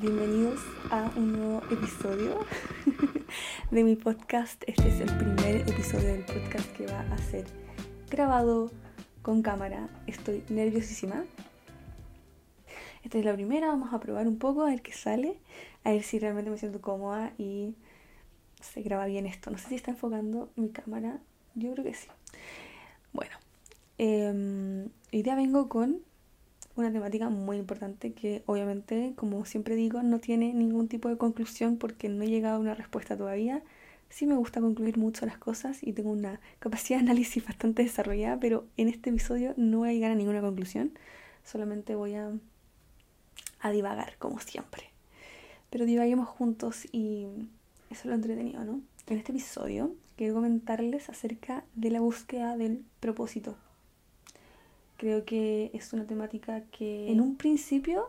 bienvenidos a un nuevo episodio de mi podcast. Este es el primer episodio del podcast que va a ser grabado con cámara. Estoy nerviosísima. Esta es la primera, vamos a probar un poco a ver qué sale, a ver si realmente me siento cómoda y se graba bien esto. No sé si está enfocando mi cámara, yo creo que sí. Bueno, eh, hoy día vengo con una temática muy importante que obviamente, como siempre digo, no tiene ningún tipo de conclusión porque no he llegado a una respuesta todavía. Sí me gusta concluir mucho las cosas y tengo una capacidad de análisis bastante desarrollada, pero en este episodio no voy a llegar a ninguna conclusión, solamente voy a, a divagar, como siempre. Pero divaguemos juntos y eso es lo entretenido, ¿no? En este episodio quiero comentarles acerca de la búsqueda del propósito Creo que es una temática que en un principio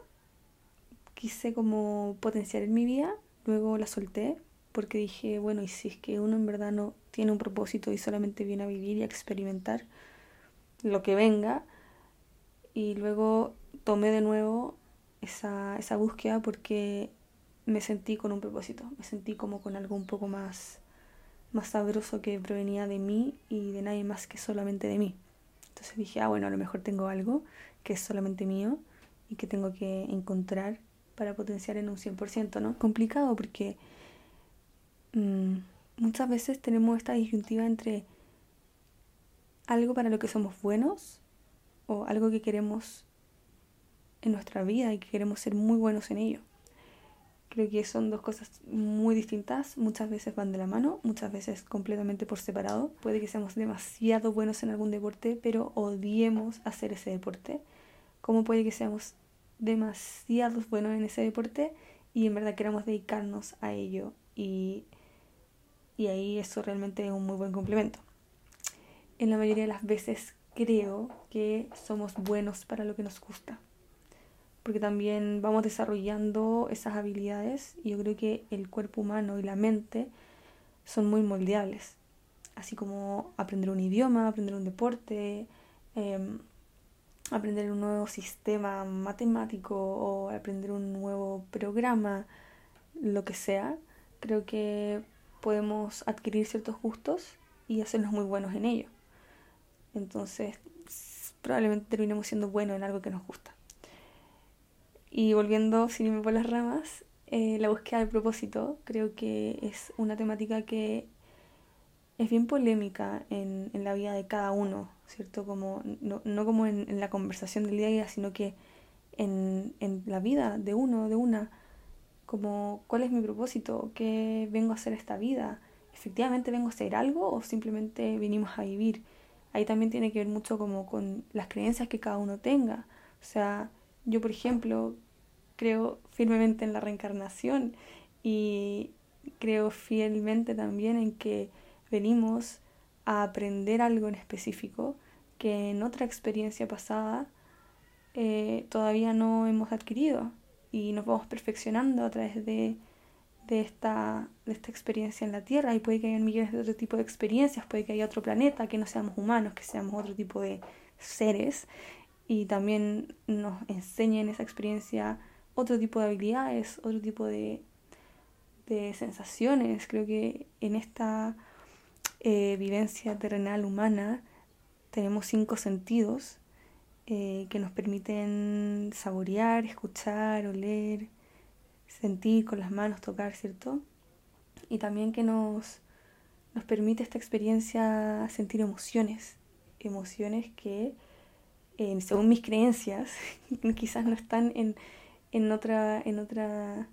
quise como potenciar en mi vida, luego la solté porque dije, bueno, y si es que uno en verdad no tiene un propósito y solamente viene a vivir y a experimentar lo que venga, y luego tomé de nuevo esa, esa búsqueda porque me sentí con un propósito, me sentí como con algo un poco más, más sabroso que provenía de mí y de nadie más que solamente de mí. Entonces dije, ah, bueno, a lo mejor tengo algo que es solamente mío y que tengo que encontrar para potenciar en un 100%, ¿no? Complicado porque mm, muchas veces tenemos esta disyuntiva entre algo para lo que somos buenos o algo que queremos en nuestra vida y que queremos ser muy buenos en ello. Creo que son dos cosas muy distintas, muchas veces van de la mano, muchas veces completamente por separado. Puede que seamos demasiado buenos en algún deporte, pero odiemos hacer ese deporte. Como puede que seamos demasiado buenos en ese deporte y en verdad queramos dedicarnos a ello y, y ahí eso realmente es un muy buen complemento. En la mayoría de las veces creo que somos buenos para lo que nos gusta porque también vamos desarrollando esas habilidades y yo creo que el cuerpo humano y la mente son muy moldeables, así como aprender un idioma, aprender un deporte, em, aprender un nuevo sistema matemático o aprender un nuevo programa, lo que sea, creo que podemos adquirir ciertos gustos y hacernos muy buenos en ello. Entonces, probablemente terminemos siendo buenos en algo que nos gusta. Y volviendo, sin irme por las ramas, eh, la búsqueda del propósito creo que es una temática que es bien polémica en, en la vida de cada uno, ¿cierto? Como, no, no como en, en, la conversación del día a día, sino que en, en la vida de uno, de una, como cuál es mi propósito, qué vengo a hacer esta vida, efectivamente vengo a hacer algo o simplemente vinimos a vivir. Ahí también tiene que ver mucho como con las creencias que cada uno tenga. O sea, yo, por ejemplo, creo firmemente en la reencarnación y creo fielmente también en que venimos a aprender algo en específico que en otra experiencia pasada eh, todavía no hemos adquirido y nos vamos perfeccionando a través de, de, esta, de esta experiencia en la Tierra. Y puede que haya millones de otro tipo de experiencias, puede que haya otro planeta, que no seamos humanos, que seamos otro tipo de seres y también nos enseñen esa experiencia otro tipo de habilidades, otro tipo de, de sensaciones. Creo que en esta eh, vivencia terrenal humana tenemos cinco sentidos eh, que nos permiten saborear, escuchar, oler, sentir con las manos, tocar, ¿cierto? Y también que nos, nos permite esta experiencia sentir emociones, emociones que según mis creencias, quizás no están en, en otra, en otra,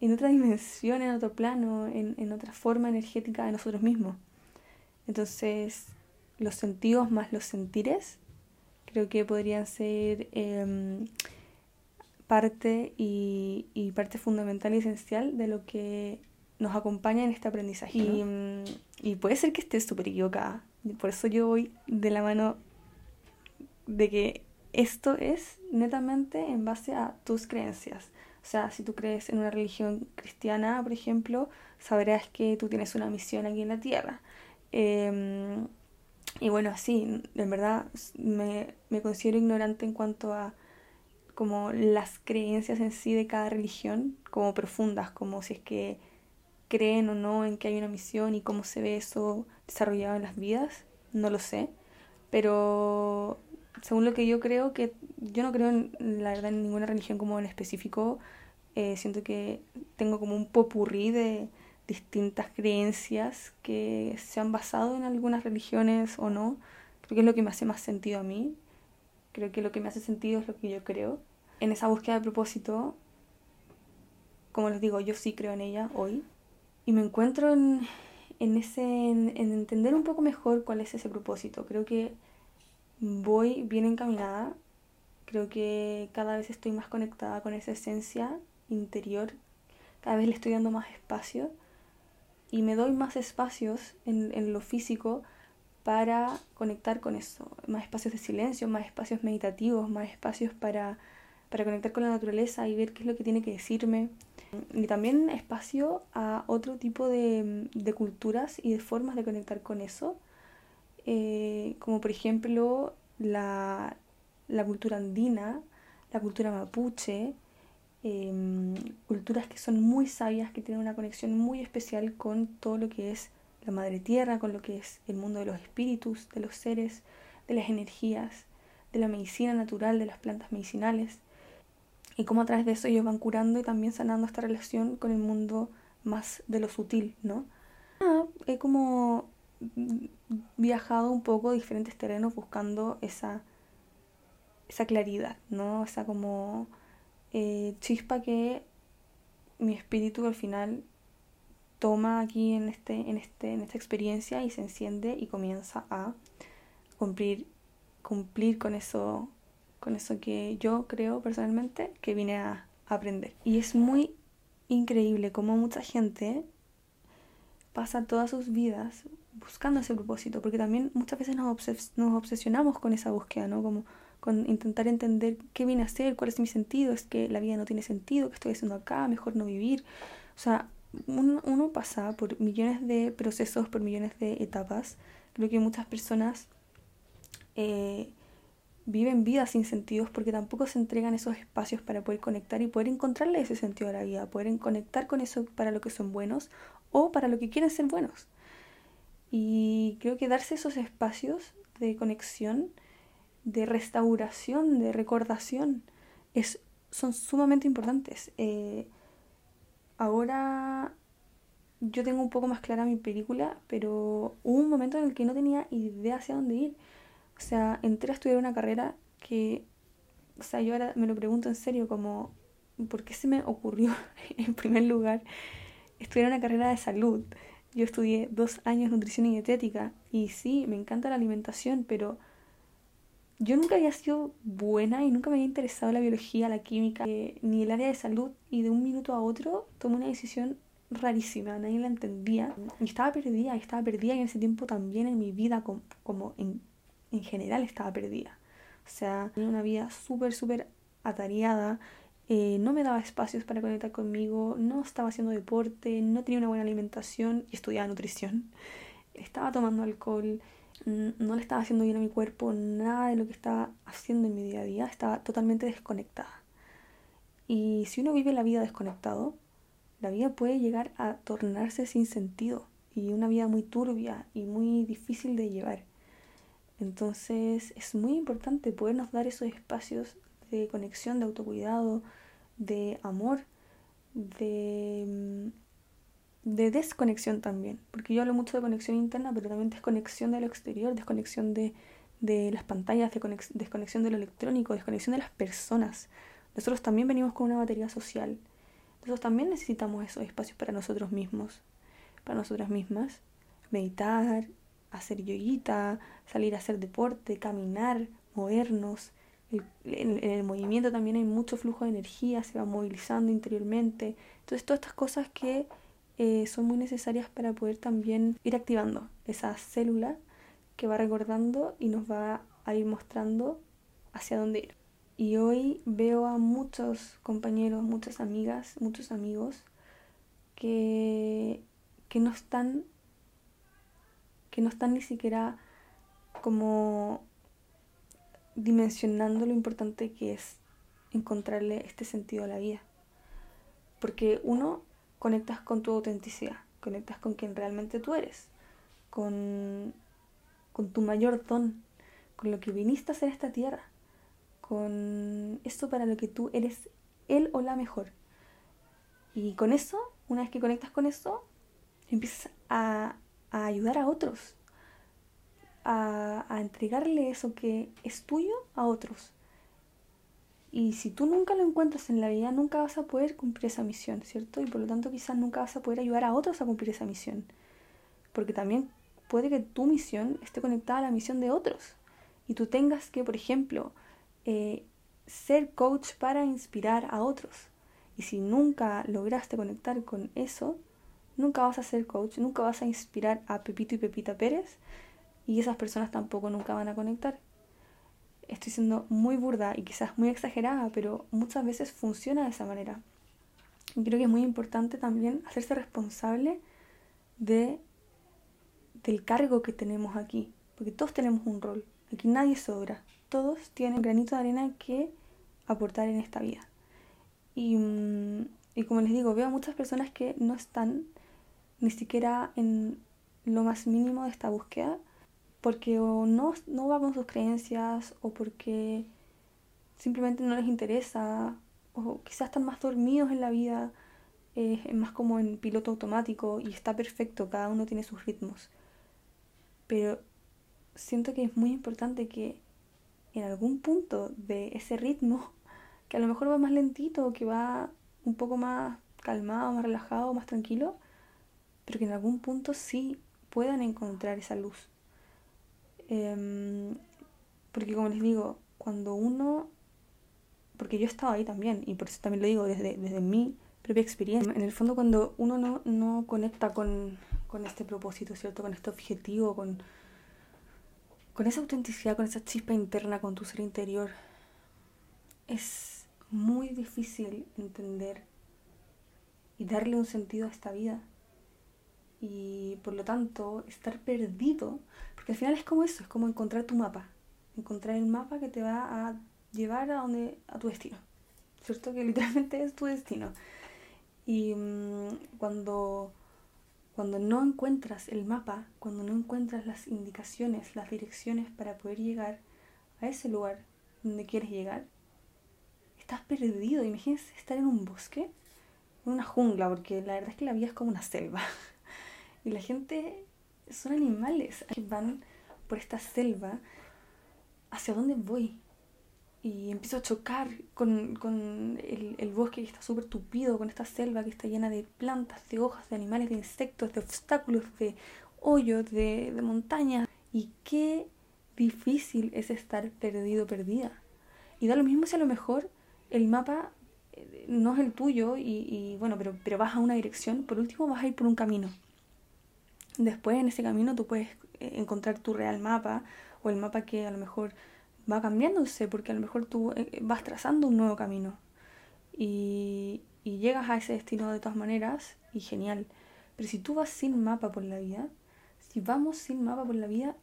en otra dimensión, en otro plano, en, en otra forma energética de nosotros mismos. Entonces, los sentidos más los sentires, creo que podrían ser em, parte y, y, parte fundamental y esencial de lo que nos acompaña en este aprendizaje. Y, y puede ser que esté súper equivocada. Por eso yo voy de la mano de que esto es netamente en base a tus creencias. O sea, si tú crees en una religión cristiana, por ejemplo, sabrás que tú tienes una misión aquí en la tierra. Eh, y bueno, así, en verdad me, me, considero ignorante en cuanto a como las creencias en sí de cada religión, como profundas, como si es que creen o no en que hay una misión y cómo se ve eso desarrollado en las vidas, no lo sé, pero según lo que yo creo, que yo no creo en la verdad en ninguna religión como en específico, eh, siento que tengo como un popurrí de distintas creencias que se han basado en algunas religiones o no, creo que es lo que me hace más sentido a mí, creo que lo que me hace sentido es lo que yo creo. En esa búsqueda de propósito, como les digo, yo sí creo en ella hoy y me encuentro en, en ese, en entender un poco mejor cuál es ese propósito. Creo que voy bien encaminada, creo que cada vez estoy más conectada con esa esencia interior, cada vez le estoy dando más espacio. Y me doy más espacios en, en lo físico para conectar con eso, más espacios de silencio, más espacios meditativos, más espacios para, para conectar con la naturaleza y ver qué es lo que tiene que decirme. Y también espacio a otro tipo de, de culturas y de formas de conectar con eso eh, como por ejemplo la, la, cultura andina, la cultura mapuche, em, culturas que son muy sabias, que tienen una conexión muy especial con todo lo que es la madre tierra, con lo que es el mundo de los espíritus, de los seres, de las energías, de la medicina natural, de las plantas medicinales, y cómo a través de eso ellos van curando y también sanando esta relación con el mundo más de lo sutil, ¿no? Ah, es como viajado un poco diferentes terrenos buscando esa, esa claridad, ¿no? Esa como eh, chispa que mi espíritu al final toma aquí en, este, en, este, en esta experiencia y se enciende y comienza a cumplir, cumplir con eso, con eso que yo creo personalmente que vine a aprender. Y es muy increíble cómo mucha gente pasa todas sus vidas buscando ese propósito, porque también muchas veces nos, nos obsesionamos con esa búsqueda, ¿no? Como con intentar entender qué viene a ser, cuál es mi sentido, es que la vida no tiene sentido, qué estoy haciendo acá, mejor no vivir. O sea, uno, pasa por millones de procesos, por millones de etapas. Creo que muchas personas eh, viven vidas sin sentidos porque tampoco se entregan esos espacios para poder conectar y poder encontrarle ese sentido a la vida, poder conectar con eso para lo que son buenos o para lo que quieren ser buenos. Y creo que darse esos espacios de conexión, de restauración, de recordación, es, son sumamente importantes. Eh, ahora yo tengo un poco más clara mi película, pero hubo un momento en el que no tenía idea hacia dónde ir. O sea, entré a estudiar una carrera que, o sea, yo ahora me lo pregunto en serio, como, ¿por qué se me ocurrió en primer lugar estudiar una carrera de salud? Yo estudié dos años nutrición y dietética y sí, me encanta la alimentación, pero yo nunca había sido buena y nunca me había interesado la biología, la química, eh, ni el área de salud y de un minuto a otro tomé una decisión rarísima, nadie la entendía y estaba perdida, estaba perdida y en ese tiempo también en mi vida como, como en, en general estaba perdida. O sea, tenía una vida súper, súper atareada, eh, no me daba espacios para conectar conmigo, no estaba haciendo deporte, no tenía una buena alimentación y estudiaba nutrición. Estaba tomando alcohol, no le estaba haciendo bien a mi cuerpo, nada de lo que estaba haciendo en mi día a día, estaba totalmente desconectada. Y si uno vive la vida desconectado, la vida puede llegar a tornarse sin sentido y una vida muy turbia y muy difícil de llevar. Entonces es muy importante podernos dar esos espacios de conexión, de autocuidado, de amor, de, mm, de desconexión también. Porque yo hablo mucho de conexión interna, pero también desconexión de lo exterior, desconexión de, de las pantallas, desconexión de lo electrónico, desconexión de las personas. Nosotros también venimos con una batería social. Nosotros también necesitamos esos espacios para nosotros mismos, para nosotras mismas. Meditar, hacer yoguita, salir a hacer deporte, caminar, movernos, en, el movimiento también hay mucho flujo de energía, se va movilizando interiormente. Entonces, todas estas cosas que eh, son muy necesarias para poder también ir activando esa célula que va recordando y nos va a ir mostrando hacia dónde ir. Y hoy veo a muchos compañeros, muchas amigas, muchos amigos que, que no están que no están ni siquiera como dimensionando lo importante que es encontrarle este sentido a la vida. Porque uno, conectas con tu autenticidad, conectas con quien realmente tú eres, con, con tu mayor don, con lo que viniste a hacer esta tierra, con esto para lo que tú eres él o la mejor. Y con eso, una vez que conectas con eso, empiezas a, a ayudar a otros, a, entregarle eso que es tuyo a otros. Y si tú nunca lo encuentras en la vida, nunca vas a poder cumplir esa misión, ¿cierto? Y por lo tanto quizás nunca vas a poder ayudar a otros a cumplir esa misión. Porque también puede que tu misión esté conectada a la misión de otros. Y tú tengas que, por ejemplo, eh, ser coach para inspirar a otros. Y si nunca lograste conectar con eso, nunca vas a ser coach, nunca vas a inspirar a Pepito y Pepita Pérez y esas personas tampoco nunca van a conectar. Estoy siendo muy burda y quizás muy exagerada, pero muchas veces funciona de esa manera. Y creo que es muy importante también hacerse responsable de, del cargo que tenemos aquí, porque todos tenemos un rol, aquí nadie sobra, todos tienen granito de arena que aportar en esta vida. Y, mm, y como les digo, veo a muchas personas que no están ni siquiera en lo más mínimo de esta búsqueda, porque o no, no van con sus creencias, o porque simplemente no les interesa, o quizás están más dormidos en la vida, eh, es más como en piloto automático y está perfecto, cada uno tiene sus ritmos. Pero siento que es muy importante que en algún punto de ese ritmo, que a lo mejor va más lentito, que va un poco más calmado, más relajado, más tranquilo, pero que en algún punto sí puedan encontrar esa luz. Em, porque como les digo, cuando uno, porque yo he estado ahí también, y por eso también lo digo desde, desde mi propia experiencia, en el fondo cuando uno no, no conecta con, con este propósito, ¿cierto? Con este objetivo, con, con esa autenticidad, con esa chispa interna, con tu ser interior, es muy difícil entender y darle un sentido a esta vida. Y por lo tanto, estar perdido, porque al final es como eso, es como encontrar tu mapa, encontrar el mapa que te va a llevar a donde a tu destino. ¿Cierto? Que literalmente es tu destino. Y mmm, cuando cuando no encuentras el mapa, cuando no encuentras las indicaciones, las direcciones para poder llegar a ese lugar donde quieres llegar, estás perdido. Imagínense estar en un bosque, en una jungla, porque la verdad es que la vida es como una selva. Y la gente son animales que van por esta selva. ¿Hacia dónde voy? y empiezo a chocar con, con el, el, bosque que está súper tupido, con esta selva que está llena de plantas, de hojas, de animales, de insectos, de obstáculos, de hoyos, de, de montañas. Y qué difícil es estar perdido, perdida. Y da lo mismo si a lo mejor el mapa eh, no es el tuyo y, y bueno, pero, pero vas a una dirección, por último vas a ir por un camino. Después en ese camino tú puedes eh, encontrar tu real mapa o el mapa que a lo mejor va cambiándose porque a lo mejor tú eh, vas trazando un nuevo camino y, y llegas a ese destino de todas maneras y genial. Pero si tú vas sin mapa por la vida, si vamos sin mapa por la vida,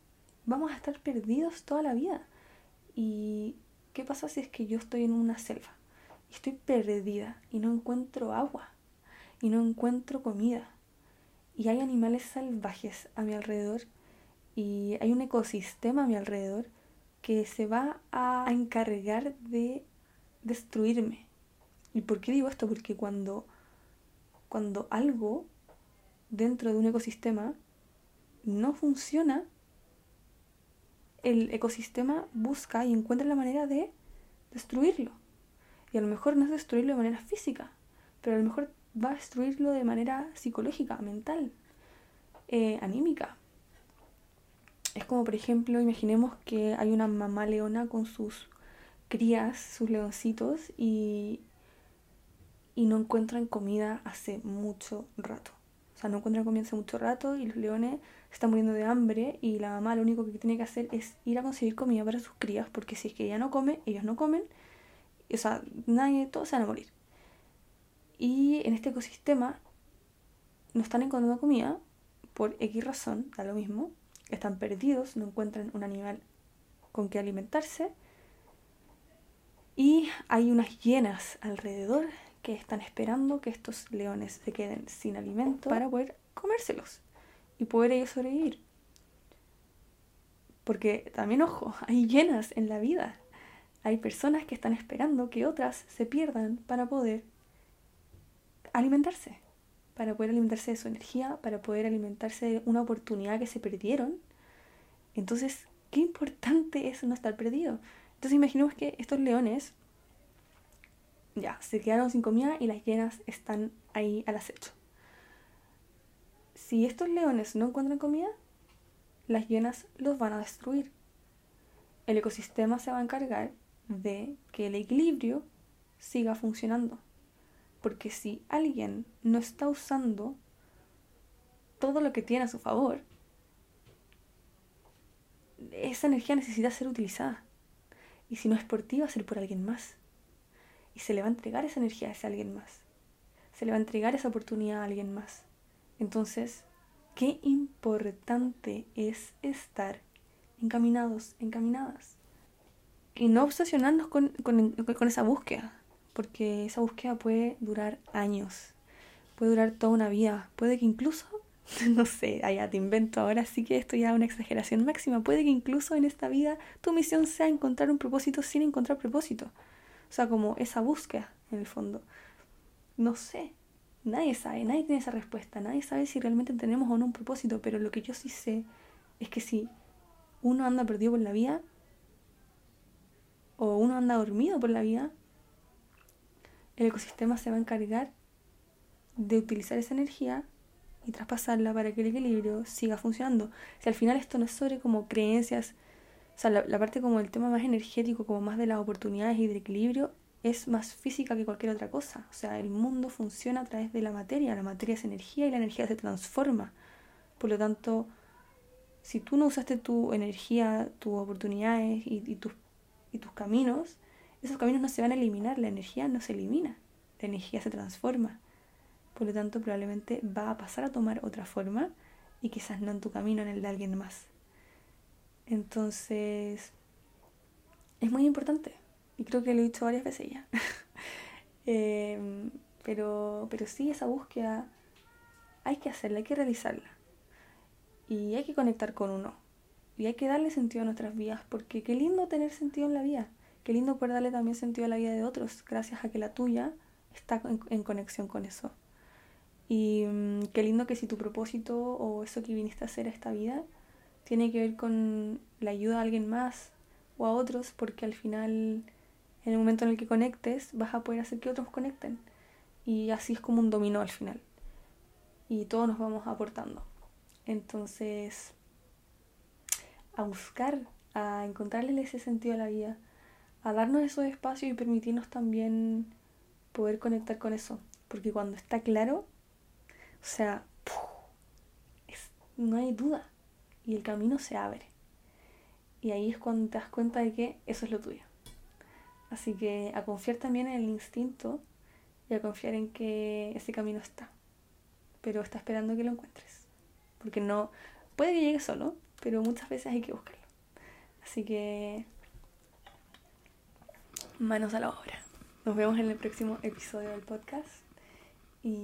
vamos a estar perdidos toda la vida. ¿Y qué pasa si es que yo estoy en una selva y estoy perdida y no encuentro agua y no encuentro comida? Y hay animales salvajes a mi alrededor y hay un ecosistema a mi alrededor que se va a encargar de destruirme. ¿Y por qué digo esto? Porque cuando, cuando algo dentro de un ecosistema no funciona, el ecosistema busca y encuentra la manera de destruirlo. Y a lo mejor no es destruirlo de manera física, pero a lo mejor va a destruirlo de manera psicológica, mental, eh, anímica. Es como, por ejemplo, imaginemos que hay una mamá leona con sus crías, sus leoncitos, y, y no encuentran comida hace mucho rato. O sea, no encuentran comida hace mucho rato y los leones están muriendo de hambre y la mamá lo único que tiene que hacer es ir a conseguir comida para sus crías porque si es que ella no come, ellos no comen, o sea, nadie, todos se van a morir. Y en este ecosistema no están encontrando comida por X razón, da lo mismo, están perdidos, no encuentran un animal con que alimentarse Y hay unas hienas alrededor que están esperando que estos leones se queden sin alimento para poder comérselos y poder ellos sobrevivir. Porque también, ojo, hay hienas en la vida. Hay personas que están esperando que otras se pierdan para poder alimentarse, para poder alimentarse de su energía, para poder alimentarse de una oportunidad que se perdieron. Entonces, qué importante es no estar perdido. Entonces imaginemos que estos leones ya se quedaron sin comida y las hienas están ahí al acecho. Si estos leones no encuentran comida, las hienas los van a destruir. El ecosistema se va a encargar de que el equilibrio siga funcionando. Porque si alguien no está usando todo lo que tiene a su favor, esa energía necesita ser utilizada. Y si no es por ti, va a ser por alguien más. Y se le va a entregar esa energía a ese alguien más. Se le va a entregar esa oportunidad a alguien más. Entonces, qué importante es estar encaminados, encaminadas. Y no obsesionarnos con, con, esa búsqueda, porque esa búsqueda puede durar años, puede durar toda una vida, puede que incluso, no sé, allá te invento ahora, sí que esto ya es una exageración máxima, puede que incluso en esta vida tu misión sea encontrar un propósito sin encontrar propósito. O sea, como esa búsqueda, en el fondo. No sé, nadie sabe, nadie tiene esa respuesta, nadie sabe si realmente tenemos o no un propósito, pero lo que yo sí sé es que si uno anda perdido por la vida, o uno anda dormido por la vida, el ecosistema se va a encargar de utilizar esa energía y traspasarla para que el equilibrio siga funcionando. Si al final esto no es sobre como creencias, o sea, la, parte como el tema más energético, como más de las oportunidades y del equilibrio, es más física que cualquier otra cosa. O sea, el mundo funciona a través de la materia, la materia es energía y la energía se transforma. Por lo tanto, si tú no usaste tu energía, tus oportunidades y, tus, y tus caminos, esos caminos no se van a eliminar, la energía no se elimina, la energía se transforma. Por lo tanto, probablemente va a pasar a tomar otra forma y quizás no en tu camino, en el de alguien más. Entonces, es muy importante. Y creo que lo he dicho varias veces ya. Em, pero, pero sí, esa búsqueda hay que hacerla, hay que realizarla. Y hay que conectar con uno. Y hay que darle sentido a nuestras vidas, porque qué lindo tener sentido en la vida. Qué lindo poder darle también sentido a la vida de otros, gracias a que la tuya está en, conexión con eso. Y mm, qué lindo que si tu propósito o eso que viniste a hacer a esta vida tiene que ver con la ayuda a alguien más o a otros, porque al final, en el momento en el que conectes, vas a poder hacer que otros conecten. Y así es como un dominó al final. Y todos nos vamos aportando. Entonces, a buscar, a encontrarle ese sentido a la vida, a darnos esos espacios y permitirnos también poder conectar con eso. Porque cuando está claro, o sea, no hay duda. Y el camino se abre. Y ahí es cuando te das cuenta de que eso es lo tuyo. Así que a confiar también en el instinto y a confiar en que ese camino está. Pero está esperando que lo encuentres. Porque no, puede que llegue solo, pero muchas veces hay que buscarlo. Así que manos a la obra. Nos vemos en el próximo episodio del podcast. Y